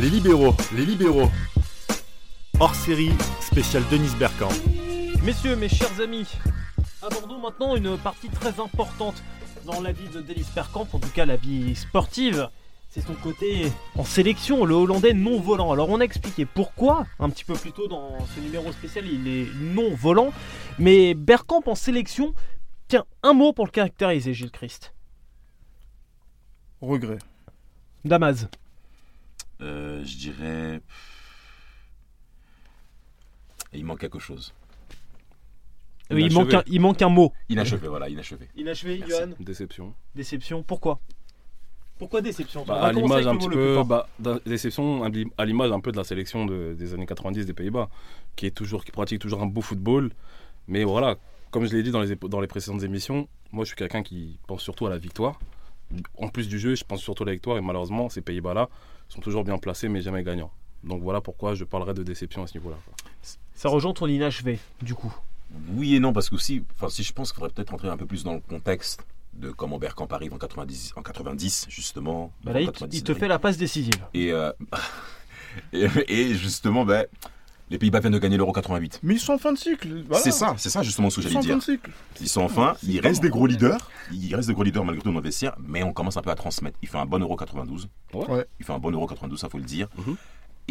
Les libéraux, les libéraux. Hors série, spécial Denise Bergkamp. Messieurs, mes chers amis, abordons maintenant une partie très importante dans la vie de Denis Bergkamp, en tout cas la vie sportive. C'est son côté en sélection, le Hollandais non volant. Alors on a expliqué pourquoi, un petit peu plus tôt dans ce numéro spécial, il est non volant. Mais Bergkamp en sélection, tiens, un mot pour le caractériser, Gilles Christ. Regret. Damas. Euh, je dirais. Il manque quelque chose. Oui, il, manque un, il manque un mot. Inachevé, voilà, inachevé. Inachevé, Merci. Johan. Déception. Déception. Pourquoi? Pourquoi déception? Bah, à l'image un petit peu, bah, déception à l'im- à l'image un peu de la sélection de- des années 90 des Pays-Bas, qui est toujours, qui pratique toujours un beau football. Mais voilà, comme je l'ai dit dans les, dans les précédentes émissions, moi je suis quelqu'un qui pense surtout à la victoire. En plus du jeu, je pense surtout à la victoire. Et malheureusement, ces Pays-Bas-là sont toujours bien placés, mais jamais gagnants. Donc voilà pourquoi je parlerai de déception à ce niveau-là. Ça rejoint ton inachevé, du coup. Oui et non, parce que aussi, enfin, si je pense qu'il faudrait peut-être rentrer un peu plus dans le contexte de comment Bergkamp arrive en 90, en 90 justement. Bah là, En il, te- 90, il te fait la passe décisive. Et, euh, et, et justement, ben, les Pays-Bas viennent de gagner l'Euro 88. Mais ils sont en fin de cycle. voilà. C'est ça, c'est ça justement ce que Ils sont j'allais en fin dire. de cycle. Ils sont enfin, C'est il reste des gros leaders, il reste des gros leaders malgré tout dans le vestiaire, mais on commence un peu à transmettre. Il fait un bon Euro 92. Ouais. Ouais. Il fait un bon Euro 92, ça faut le dire. Mhm.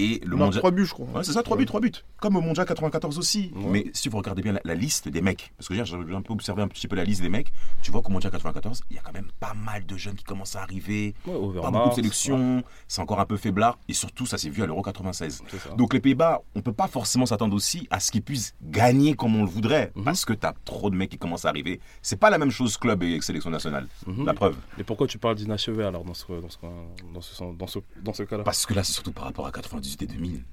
Et le On a mondial. 3 buts, je crois. Ouais, c'est ça, 3 buts, 3 buts. Comme au Mondial 94 aussi. Ouais. Mais si vous regardez bien la, la liste des mecs, parce que j'ai un peu observé un petit peu la liste des mecs, tu vois qu'au Mondial 94, il y a quand même pas mal de jeunes qui commencent à arriver. Ouais, Pas beaucoup de sélections, c'est encore un peu faiblard. Et surtout, ça s'est vu à l'Euro 96. ouais, c'est ça. Donc les Pays-Bas, on peut pas forcément s'attendre aussi à ce qu'ils puissent gagner comme on le voudrait, Mhm. parce que tu as trop de mecs qui commencent à arriver. C'est pas la même chose club et sélection nationale. Mhm. La preuve. Et pourquoi tu parles d'inachevé alors dans ce, dans ce, dans ce, dans ce, dans ce cas-là? Parce que là, c'est surtout par rapport à 98 et 2000.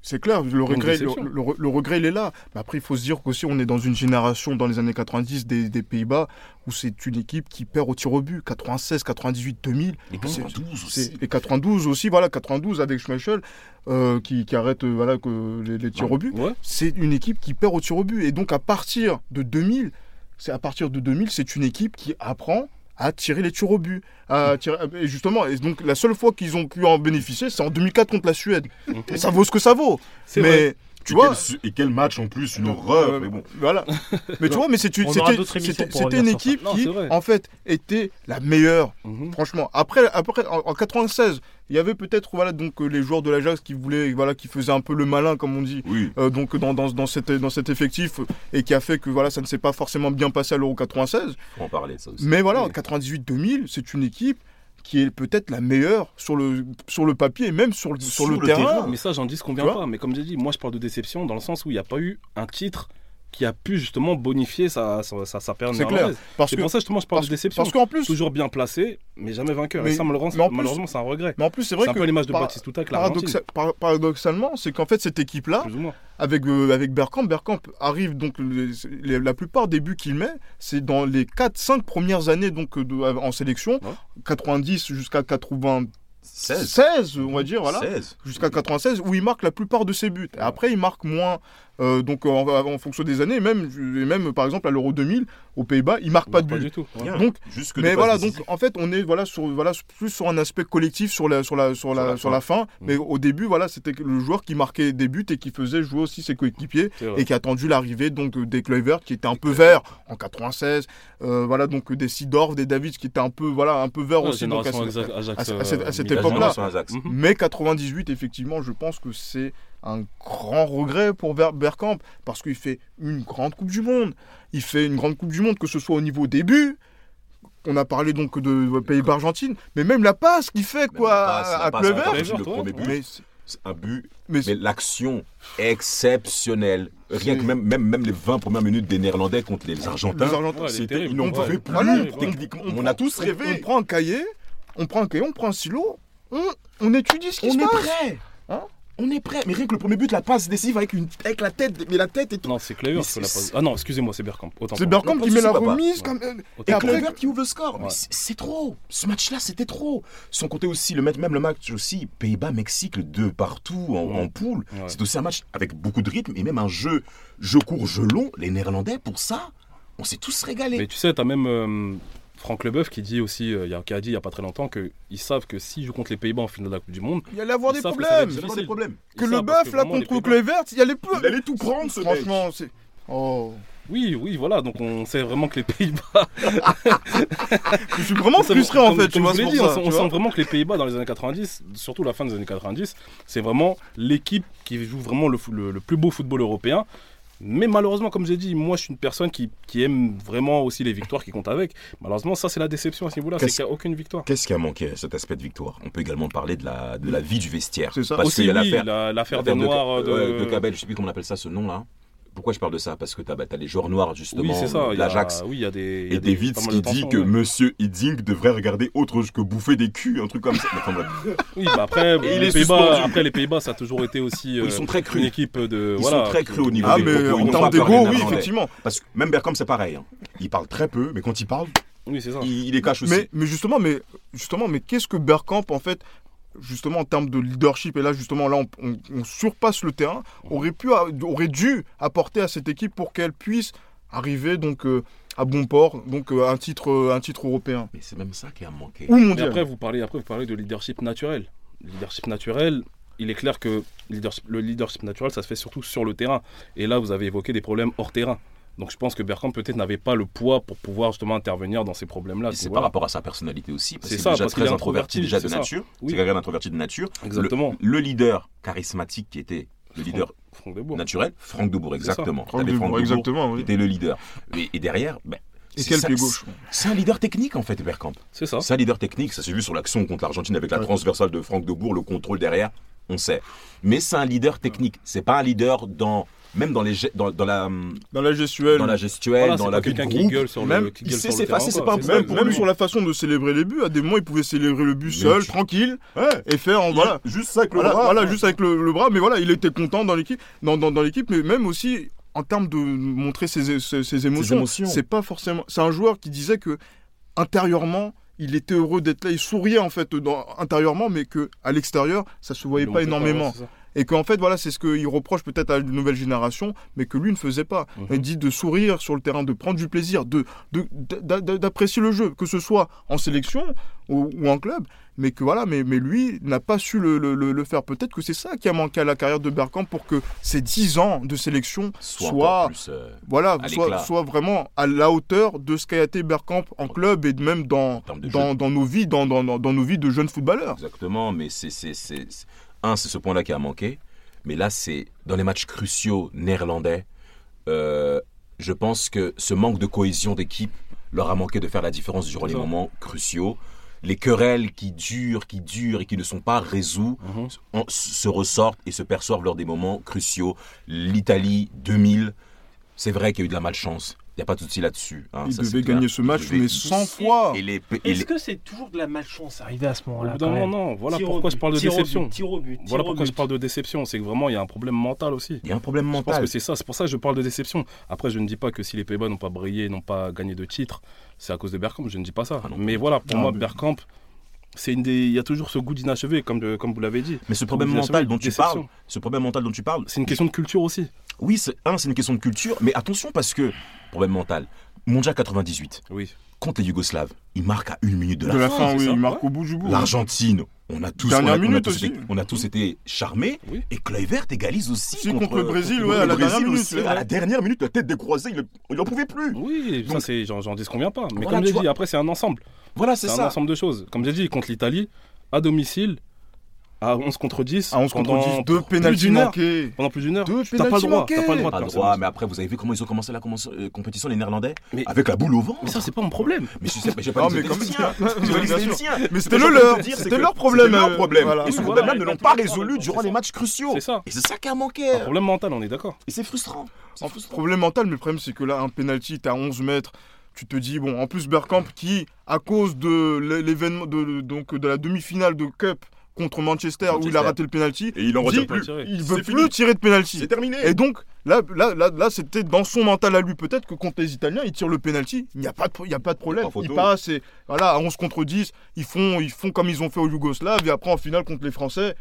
C'est clair, le regret, le, déception. le- le regret, il est là. Mais après, il faut se dire qu'aussi, on est dans une génération, dans les années 90, des, des Pays-Bas, où c'est une équipe qui perd au tir au but. 96, 98, 2000. Et C'est- 92 C'est aussi. et 92 aussi, voilà, 92 avec Schmeichel, euh, qui, qui arrête euh, voilà, que les, les tirs au but. Ouais. C'est une équipe qui perd au tir au but. Et donc, à partir de 2000, c'est à partir de 2000, c'est une équipe qui apprend à tirer les tirs au but. À tirer- et justement, et donc la seule fois qu'ils ont pu en bénéficier, c'est en 2004 contre la Suède. Et ça vaut ce que ça vaut. Mais vrai. Tu et, vois, quel, et quel match en plus, une horreur. euh, mais bon. Voilà. Mais tu vois, mais c'était une équipe Non, qui, en fait, était la meilleure. Mhm. Franchement, après, après en, en 96, il y avait peut-être voilà donc euh, les joueurs de l'Ajax qui voulaient voilà qui faisaient un peu le malin comme on dit. Oui. euh, donc dans, dans, dans, cette, dans cet effectif et qui a fait que voilà ça ne s'est pas forcément bien passé à l'Euro 96 Faut en parler, ça aussi. mais voilà en Oui. 98-2000 c'est une équipe qui est peut-être la meilleure sur le, sur le papier et même sur, le- sur, Sur le, le terrain, terrain. Mais ça, j'en dis ce qu'on vient pas. Mais comme j'ai dit, moi, je parle de déception dans le sens où il n'y a pas eu un titre qui a pu justement bonifier sa, sa, sa, sa C'est clair. parce C'est que pour ça justement je parle parce, de déception. parce qu'en plus Toujours bien placé, mais jamais vainqueur. Mais- Et ça, malheureusement, malheureusement, c'est un regret. mais en plus c'est C'est vrai un que peu l'image de par- Baptiste Touta paradoxa- par- paradoxalement c'est qu'en fait cette équipe là. Avec, euh, avec Bergkamp, Bergkamp arrive donc les- les- la plupart des buts qu'il met, c'est dans les 4-5 premières années donc euh, de- en sélection, Ouais. 90 jusqu'à 96, 16. on va dire voilà, 16. jusqu'à 96 où il marque la plupart de ses buts. Et après il marque moins euh, donc en, en fonction des années, et même et même par exemple à l'Euro 2000 aux Pays-Bas, il marque pas de Pas but. du tout. ouais. Donc Jusque mais voilà, donc en fait, on est voilà sur voilà plus sur un aspect collectif sur la sur la sur la la sur la fin. Mm. Mais au début, voilà, c'était le joueur qui marquait des buts et qui faisait jouer aussi ses coéquipiers et qui a attendu l'arrivée donc euh, des Kluivert qui étaient un peu verts en 96. euh, voilà donc euh, des Sidorf, des Davids qui étaient un peu voilà un peu verts Ouais, aussi. Donc, à à à cette- à cette euh, La époque-là. Mhm. mais 98, effectivement, je pense que c'est un grand regret pour Ber- Bergkamp parce qu'il fait une grande Coupe du Monde. Il fait une grande Coupe du Monde, que ce soit au niveau des buts. On a parlé donc de Pays-Bas-Argentine, mais même la passe qu'il fait quoi passe, à Kluivert, le premier but, Mais, un but, mais mais l'action exceptionnelle. Rien que même, même, même les 20 premières minutes des Néerlandais contre les Argentins, les Argentins, c'était ils plus. Techniquement. on a tous rêvé. On, prend un cahier, on prend un cahier, on prend un stylo, on, on étudie ce qui On se passe. prêt. Hein on est prêt. Mais rien que le premier but, la passe décisive avec, une, avec la tête, mais la tête et tout. Non, c'est Kluivert fait la c'est- passe. Ah non, excusez-moi, c'est Bergkamp. C'est Bergkamp qui met la remise. Comme... moi. Et Kluivert qui ouvre le score. Mais Ouais. c'est- trop. Ce match-là, c'était trop. Sans compter aussi, le, même le match aussi, Pays-Bas-Mexique, le 2 partout en, Ouais. en poule. Ouais. C'est aussi un match avec beaucoup de rythme et même un jeu, jeu court, jeu long. Les Néerlandais, pour ça, on s'est tous régalés. Mais tu sais, t'as même. Franck Leboeuf qui dit aussi, euh, il y a- qui a dit il n'y a pas très longtemps qu'ils savent que s'ils jouent contre les Pays-Bas en finale de la Coupe du Monde, Il y allait avoir des que problèmes. Pas des problèmes. Que le bœuf que là contre les Verts, il y allait plus. Il allait tout prendre, ce mec. Franchement, c'est. Oh. Oui, oui, voilà, donc on sait vraiment que les Pays-Bas. Je suis vraiment frustré en comme- fait, tu vois, dit, ça. on, sent- tu on vois. sent vraiment que les Pays-Bas dans les années 90, surtout la fin des années 90, c'est vraiment l'équipe qui joue vraiment le, le- le plus beau football européen. Mais malheureusement, comme j'ai dit, moi je suis une personne qui, qui aime vraiment aussi les victoires qui comptent avec. Malheureusement, ça c'est la déception à ce niveau-là, c'est Qu'est-ce- qu'il n'y a aucune victoire. Qu'est-ce qui a manqué à cet aspect de victoire? On peut également parler de la, de la vie du vestiaire. C'est ça. Parce aussi, qu'il y a oui, l'affaire la- l'affaire des de, Noirs de, de Cabel, je sais plus comment on appelle ça, ce nom-là. Pourquoi je parle de ça? Parce que tu as, les joueurs noirs, justement, Oui, l'Ajax. Oui, il y a des. Et David qui dit que ouais. Monsieur Hiddink devrait regarder autre chose que bouffer des culs, un truc comme ça. Enfin. Oui, bah après, les Pays-Bas, après, les Pays-Bas, ça a toujours été aussi euh, Ils sont très une crus. équipe de. Ils voilà, sont très crus au niveau Ah, des mais en termes d'ego, oui, effectivement. Parce que même Bergkamp, c'est pareil. hein. Il parle très peu, mais quand il parle, Oui, c'est ça. il, il les cache aussi. Mais, mais justement, mais justement, mais qu'est-ce que Bergkamp en fait, justement en termes de leadership et là justement là on, on- on surpasse le terrain, aurait pu, aurait dû apporter à cette équipe pour qu'elle puisse arriver donc euh, à bon port, donc euh, un titre, euh, un titre européen Mais c'est même ça qui a manqué. ou mondial. après, vous parlez, après, vous parlez de leadership naturel. Le leadership naturel, il est clair que leadership- le leadership naturel, ça se fait surtout sur le terrain. Et là, vous avez évoqué des problèmes hors terrain. Donc je pense que Bergkamp peut-être n'avait pas le poids pour pouvoir justement intervenir dans ces problèmes-là. c'est par rapport à sa personnalité aussi, parce ça, déjà parce très est introverti introverti, déjà de ça. nature. Oui. C'est quelqu'un d'introverti de nature. Exactement. Le, le leader charismatique qui était le leader Franck naturel, Franck Debourg, exactement. Franck Debourg exactement, qui oui. était le leader. Et, et derrière, ben, c'est quel ça- pied gauche C'est un leader technique en fait, Bergkamp. C'est ça. C'est un leader technique, ça s'est vu sur l'action contre l'Argentine avec la Ouais. transversale de Franck Debourg, le contrôle derrière, on sait. Mais c'est un leader technique. C'est pas un leader dans même dans les dans, dans la Dans la gestuelle, dans la gestuelle, Voilà, dans la pas vie de qui sur même, le, qui il sait s'effacer, c'est pas même lui. sur la façon de célébrer les buts, à des moments il pouvait célébrer le but seul, tu- tranquille, Ouais. et faire en voilà. Juste ça avec le Voilà, bras. voilà, juste avec le, le bras, mais voilà, il était content dans l'équipe, dans, dans, dans l'équipe, mais même aussi en termes de montrer ses, ses, ses émotions. émotions. C'est pas forcément. C'est un joueur qui disait que intérieurement, il était heureux d'être là, il souriait en fait dans- intérieurement, mais que à l'extérieur, ça se voyait pas énormément. ouais, ça. Et qu'en fait, voilà, c'est ce qu'il reproche peut-être à une nouvelle génération, mais que lui ne faisait pas. Mhm. Il dit de sourire sur le terrain, de prendre du plaisir, de de- d'a- d'a- d'apprécier le jeu, que ce soit en sélection ou, ou en club, mais que voilà, mais, mais lui n'a pas su le, le- faire. Peut-être que c'est ça qui a manqué à la carrière de Bergkamp pour que ces 10 ans de sélection soient, plus, euh, voilà, soit, soit vraiment à la hauteur de ce qu'a été Bergkamp en club et même dans, dans, dans nos vies, dans, dans, dans- nos vies de jeunes footballeurs. Exactement, mais c'est- un, c'est ce point-là qui a manqué. Mais là, c'est dans les matchs cruciaux néerlandais. euh, je pense que ce manque de cohésion d'équipe leur a manqué de faire la différence durant les ça. moments cruciaux. Les querelles qui durent, qui durent et qui ne sont pas résous Mhm. se ressortent et se perçoivent lors des moments cruciaux. L'Italie 2000, c'est vrai qu'il y a eu de la malchance. Il n'y a pas de souci là-dessus. hein, Il ça, devait gagner ce match, devait- mais 100 fois. Et les, et Est-ce que c'est toujours de la malchance arrivé à ce moment-là moment, non. Voilà pourquoi but, je parle de tir au but, déception. Tir au but. Voilà pourquoi je parle de déception. C'est que vraiment, il y a un problème mental aussi. il y a un problème Je pense mental. que c'est ça, c'est pour ça que je parle de déception. Après, je ne dis pas que si les Pays-Bas n'ont pas brillé, n'ont pas gagné de titre, c'est à cause de Bergkamp, je ne dis pas ça. Ah non. mais voilà, pour Non, moi, mais- Bergkamp, c'est une des... il y a toujours ce goût d'inachevé, comme, de- comme vous l'avez dit. Mais ce problème mental dont tu parles, ce problème mental dont tu parles, C'est une question de culture aussi. Oui, c'est un, c'est une question de culture, mais attention parce que problème mental. Mondial 98 Oui. contre les Yougoslaves, il marque à une minute de la De la fin. oui, ça, il marque ouais. au bout du bout. L'Argentine, on a tous, Dernière on a- on a minute tous aussi. été, on a tous été charmés. Oui. Et Kluivert égalise aussi Si, contre le Brésil, ouais, à la Brésil dernière minute, aussi. ouais. À la dernière minute, la tête décroisée, il n'en pouvait plus. Oui, ça Donc- c'est, j'en, j'en disconviens pas. Mais Voilà, comme j'ai dit, après c'est un ensemble. Voilà, c'est C'est un ça. ensemble de choses. Comme j'ai dit, contre l'Italie, à domicile, à 11 contre 10. À 11 contre pendant 10, deux plus pénalties d'une heure. manqués. Pendant plus d'une heure. Deux T'as pas le droit. T'as pas le droit de Pas droit, mais après, vous avez vu comment ils ont commencé la commence- euh, compétition, les Néerlandais? Mais- Avec la boule au ventre. Mais ça, c'est pas mon problème. Mais je sais, mais j'ai pas J'ai pas dit que. Mais c'était le leur. C'était leur problème. C'était leur problème. Et ce problème-là ne l'ont pas résolu durant les matchs cruciaux. C'est ça. Et c'est ça qui a manqué. Un problème mental, on est d'accord. Et c'est frustrant. Problème mental, mais le problème c'est que là, un penalty, t'es à 11 mètres. Tu te dis, bon, en plus Bergkamp qui, à cause de l'é- l'événement, de, donc, de la demi-finale de Cup contre Manchester, où il a raté le penalty, Et il en dit, retire plus. il veut plus fini. tirer de penalty. C'est terminé. Et donc, là, là, là, là c'était dans son mental à lui. Peut-être que contre les Italiens, il tire le penalty. Il n'y a, pas de- il y a pas de problème. Il passe et voilà, à 11 contre 10, ils font, ils font comme ils ont fait aux Yougoslaves. Et après, en finale, contre les Français,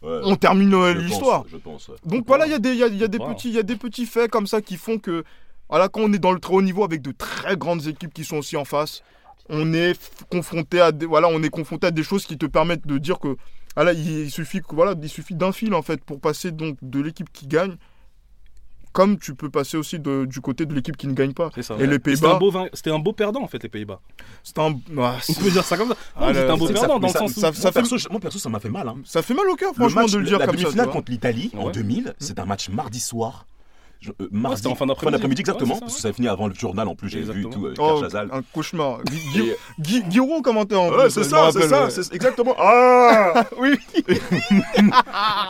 Ouais. on termine euh, l'histoire. Je pense. ouais. Donc voilà, il y a des, il y a, il y a des Wow. petits, il y a des petits faits comme ça qui font que, voilà, quand on est dans le très haut niveau avec de très grandes équipes qui sont aussi en face, on est confronté à des, voilà, on est confronté à des choses qui te permettent de dire que voilà, il, il suffit que voilà, il suffit d'un fil en fait pour passer donc de l'équipe qui gagne, comme tu peux passer aussi de- du côté de l'équipe qui ne gagne pas. Ça. Et les C'était un, Pays-Bas, c'était un beau perdant, en fait, les Pays-Bas. c'est un, ah, On peut dire ça comme ça. Ah, c'était un beau perdant ça- dans le ça- sens où. ça- Moi, fait- perso, moi, perso, ça m'a fait mal. Hein. ça fait mal au cœur franchement match- de le dire la comme ça. tu demi-finale contre l'Italie en Ouais. 2000, c'est un match mardi soir. Je- euh, mardi, en fin d'après-midi. exactement, Ouais, c'est ça, parce que ça a fini avant le journal en plus, j'ai vu tout, euh, Oh, un cauchemar. Gui- Gui- Et- Gui- Guiraud commentait en Ouais, plus, c'est ça, c'est ça, ouais. c'est exactement. Ah Oui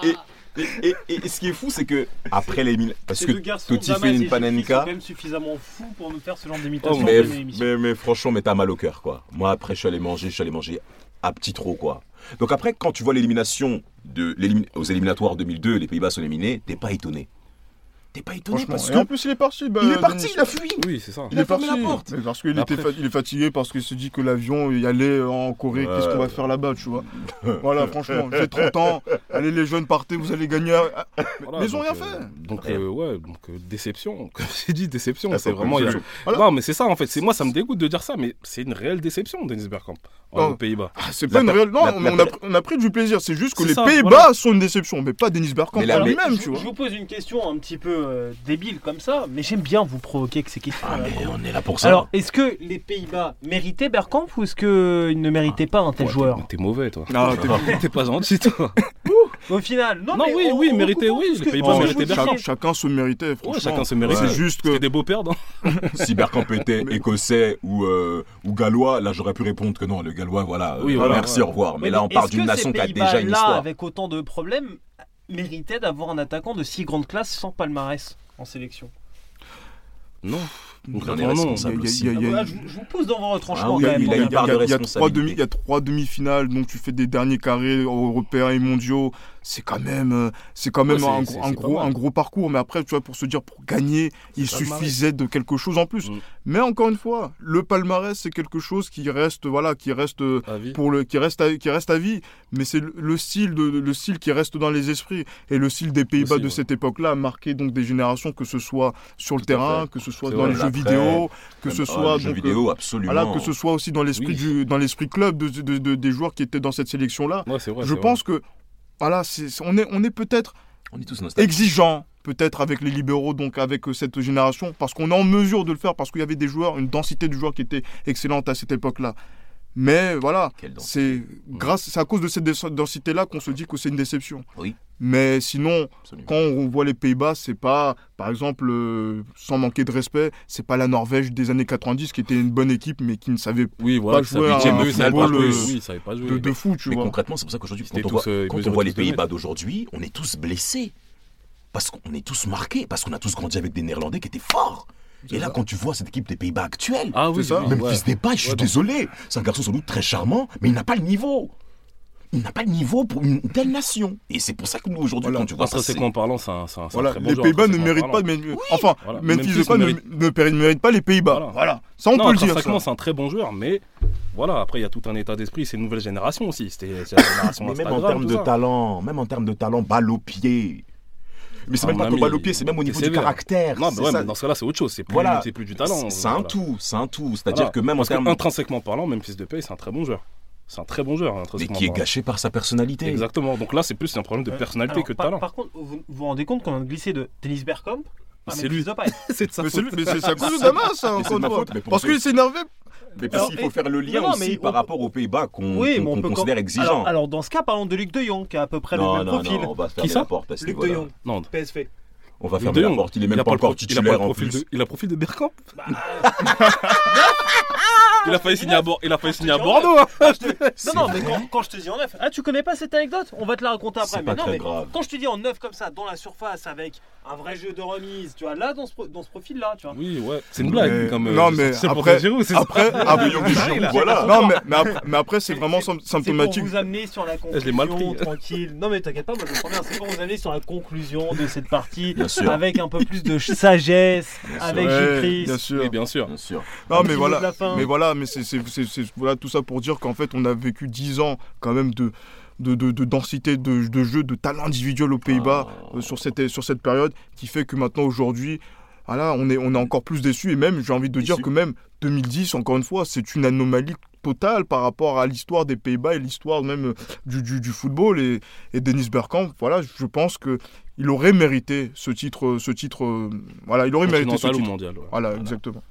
et, et, et, et ce qui est fou, c'est que après les parce que Totti fait une panenka. quand même suffisamment fous pour nous faire ce genre d'imitation. Oh, mais, mais, mais franchement, mais t'as mal au cœur, quoi. Moi, après, je suis allé manger, je suis allé manger à petit trop, quoi. Donc après, quand tu vois l'élimination de aux éliminatoires 2002, les Pays-Bas sont éliminés, t'es pas étonné. T'es pas étonné Et en plus, il est parti. bah, il est parti, Denis. il a fui. Oui, c'est ça. Il a fermé parti. la porte. Mais parce qu'il était fa- il est fatigué parce qu'il s'est dit que l'avion il allait en Corée. Ouais. Qu'est-ce qu'on va faire là-bas, tu vois? Voilà, franchement, j'ai 30 ans. Allez, les jeunes, partez, vous allez gagner. Voilà, mais ils ont rien euh, fait. Donc, euh, ouais, donc euh, déception. Comme j'ai dit, déception. Ah, c'est vraiment. a- Voilà. Non, mais c'est ça en fait. C'est moi, ça me dégoûte de dire ça, mais c'est une réelle déception, Denis Bergkamp, Oh. aux Pays-Bas. Ah, c'est pas une réelle. Non, la- on, la on a, per- on a pris du plaisir. C'est juste que les Pays-Bas voilà. sont une déception, mais pas Denis Bergkamp lui-même, tu vois. je vous pose une question un petit peu euh, débile comme ça, mais j'aime bien vous provoquer que ces questions. Ah, mais on est là pour ça. Alors, est-ce que les Pays-Bas méritaient Bergkamp ou est-ce qu'ils ne méritaient pas un tel Ouais, joueur t'es- T'es mauvais, toi. Ah, t'es- pas gentil, toi. Au final, non, Non, mais oui, on- oui, on mérité, comprend oui, les Pays-Bas Oh, méritaient chacun, se méritait, franchement. chacun se méritait. C'est juste que. C'était des beaux perdants. Si Bergkamp était écossais ou, euh, ou gallois, là j'aurais pu répondre que non, le gallois, voilà, euh, Oui, voilà, merci, ouais. au revoir. Mais là, on parle d'une nation qui a déjà une histoire. avec autant de problèmes, méritaient d'avoir un attaquant de si grande classe sans palmarès en sélection Non. Non. je, vous- pose dans vos retranchements Ah il y a trois demi-finales, donc tu fais des derniers carrés européens et mondiaux. C'est quand même, euh, c'est quand même Ouais, un, gros- un un parcours. Mais après, tu vois, pour se dire pour gagner, il suffisait de quelque chose en plus. Mm. Mais encore une fois, le palmarès, c'est quelque chose qui reste, voilà, qui reste euh, À vie. pour le, qui reste, à, qui reste à vie. Mais c'est le, le style de, le style qui reste dans les esprits et le style des Pays-Bas de ouais. cette époque-là a marqué donc des générations, que ce soit sur le terrain, que ce soit dans les jeux vidéo, que ce soit donc, euh, vidéo, absolument. voilà, que ce soit aussi dans l'esprit Oui. du dans l'esprit club de, de- de- des joueurs qui étaient dans cette sélection là. Ouais, vrai. je pense que voilà, on est on est peut-être On est nostalgiques. exigeant peut-être avec les libéraux donc avec euh, cette génération parce qu'on est en mesure de le faire parce qu'il y avait des joueurs, une densité de joueurs qui était excellente à cette époque-là. Mais voilà, c'est grâce c'est à cause de cette densité là qu'on se dit que c'est une déception. Oui. Mais sinon, Absolument. quand on voit les Pays-Bas, c'est pas, par exemple, euh, sans manquer de respect, c'est pas la Norvège des années 90 qui était une bonne équipe mais qui ne savait. Oui, voilà. pas jouer à un football, jouer. euh, Oui, de, de fou, tu Mais vois. concrètement, c'est pour ça qu'aujourd'hui, quand, on voit, tous, euh, quand on voit les Pays-Bas d'aujourd'hui, on est tous blessés. Parce qu'on est tous marqués, parce qu'on a tous grandi avec des Néerlandais qui étaient forts. Et là, quand tu vois cette équipe des Pays-Bas actuelle, Ah oui, ça. oui, même ouais. Fils Depay, je suis désolé, c'est un garçon sans doute très charmant, mais il n'a pas le niveau. Il n'a pas le niveau pour une telle nation. Et c'est pour ça que nous, aujourd'hui, Voilà. quand tu vois ça, c'est... Intrinsèquement parlant, c'est un, un, c'est un Voilà, très bon les Pays-Bas ne méritent pas, mais enfin, Voilà, Memphis Memphis mérite- ne ne mérite pas les Pays-Bas. Voilà. Voilà. ça on non, peut le dire. c'est un très bon joueur, mais voilà, après, il y a tout un état d'esprit, c'est une nouvelle génération aussi. C'était c'est la génération Mais même en termes de ça. talent, même en termes de talent, balle au pied. Mais c'est Ah, même mon pas balle au pied, c'est même au niveau du caractère. Non, mais ouais, ça. mais dans ce cas-là, c'est autre chose. C'est plus, Voilà. c'est plus du talent. C'est un voilà. tout, c'est un tout. C'est-à-dire Voilà. que même en termes... intrinsèquement parlant, même fils de paye, c'est un très bon joueur. C'est un très bon joueur, Mais qui est gâché par sa personnalité. Exactement. Donc là, c'est plus un problème de personnalité Alors, que de par, talent. par contre, vous vous rendez compte qu'on de glisser de Dennis Bergkamp C'est lui. Depay. c'est de sa Mais c'est lui- faute. mais c'est à cause de Damas, ça, encore une fois. pour Parce qu'il s'est énervé. Mais parce qu'il faut et- faire le lien non, aussi mais par on- rapport aux Pays-Bas qu'on Oui, qu'on peut considère quand- exigeant. Alors, alors, dans ce cas, parlons de Luc de Jong, qui a à peu près non, le même non, profil. non, on va fermer ça porte à ce Luc de niveau-là. Jong, Non, PSV. On va fermer de la porte. Il est même a pas le encore pro- il a pas le titulaire en profil plus. de- Il a le profil de Bergkamp Il a failli signer à Bor- il a failli signer à dis en Bordeaux. hein. Non, non, mais quand, quand je te dis en neuf, ah, tu connais pas cette anecdote? On va te la raconter après. Mais pas non, très mais grave. quand je te dis en neuf comme ça, dans la surface, avec un vrai jeu de remise, tu vois, là, dans ce, pro- dans ce profil-là, tu vois. Oui, ouais, c'est une blague. Mais- Comme, euh, non, mais c'est pour après- Giroud, c'est. Après, Ah, après- voilà. non, mais, mais après, mais après, c'est vraiment c'est- sym- C'est pour symptomatique. vous amener sur la Je l'ai mal conclusion, pris. tranquille. Non, mais t'inquiète pas, moi je prends bien. C'est pour vous amener sur la conclusion de cette partie, Bien sûr. avec un peu plus de sagesse, avec Gilles bien Christ. sûr. Bien sûr. Bien sûr. Non, mais voilà. Mais voilà, mais c'est voilà tout ça pour dire qu'en fait, on a vécu 10 ans quand même de, de, de, de densité de, de jeu, de talent individuel aux Pays-Bas Ah. euh, sur, cette, sur cette période qui fait que maintenant, aujourd'hui, voilà, on est, on est encore plus déçus. Et même, j'ai envie de dire que même 2010, encore une fois, c'est une anomalie totale par rapport à l'histoire des Pays-Bas et l'histoire même euh, du, du, du football. Et, et Dennis Bergkamp, voilà, je pense que il aurait mérité ce titre. Ce titre euh, voilà, il aurait mérité ce titre. mondial. ouais. Voilà, Voilà. exactement.